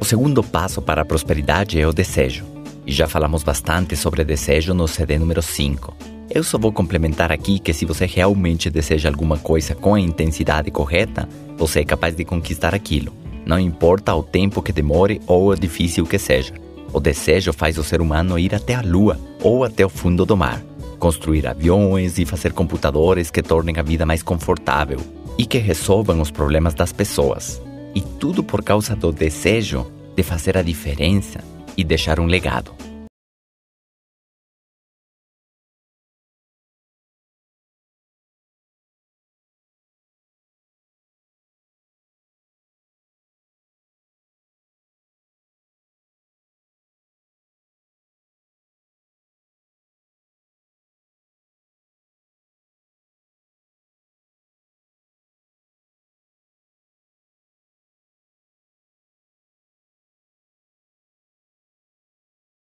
O segundo passo para a prosperidade é o desejo. E já falamos bastante sobre desejo no CD número 5. Eu só vou complementar aqui que se você realmente deseja alguma coisa com a intensidade correta, você é capaz de conquistar aquilo. Não importa o tempo que demore ou o difícil que seja. O desejo faz o ser humano ir até a lua ou até o fundo do mar, construir aviões e fazer computadores que tornem a vida mais confortável e que resolvam os problemas das pessoas. E tudo por causa do desejo de fazer a diferença e deixar um legado.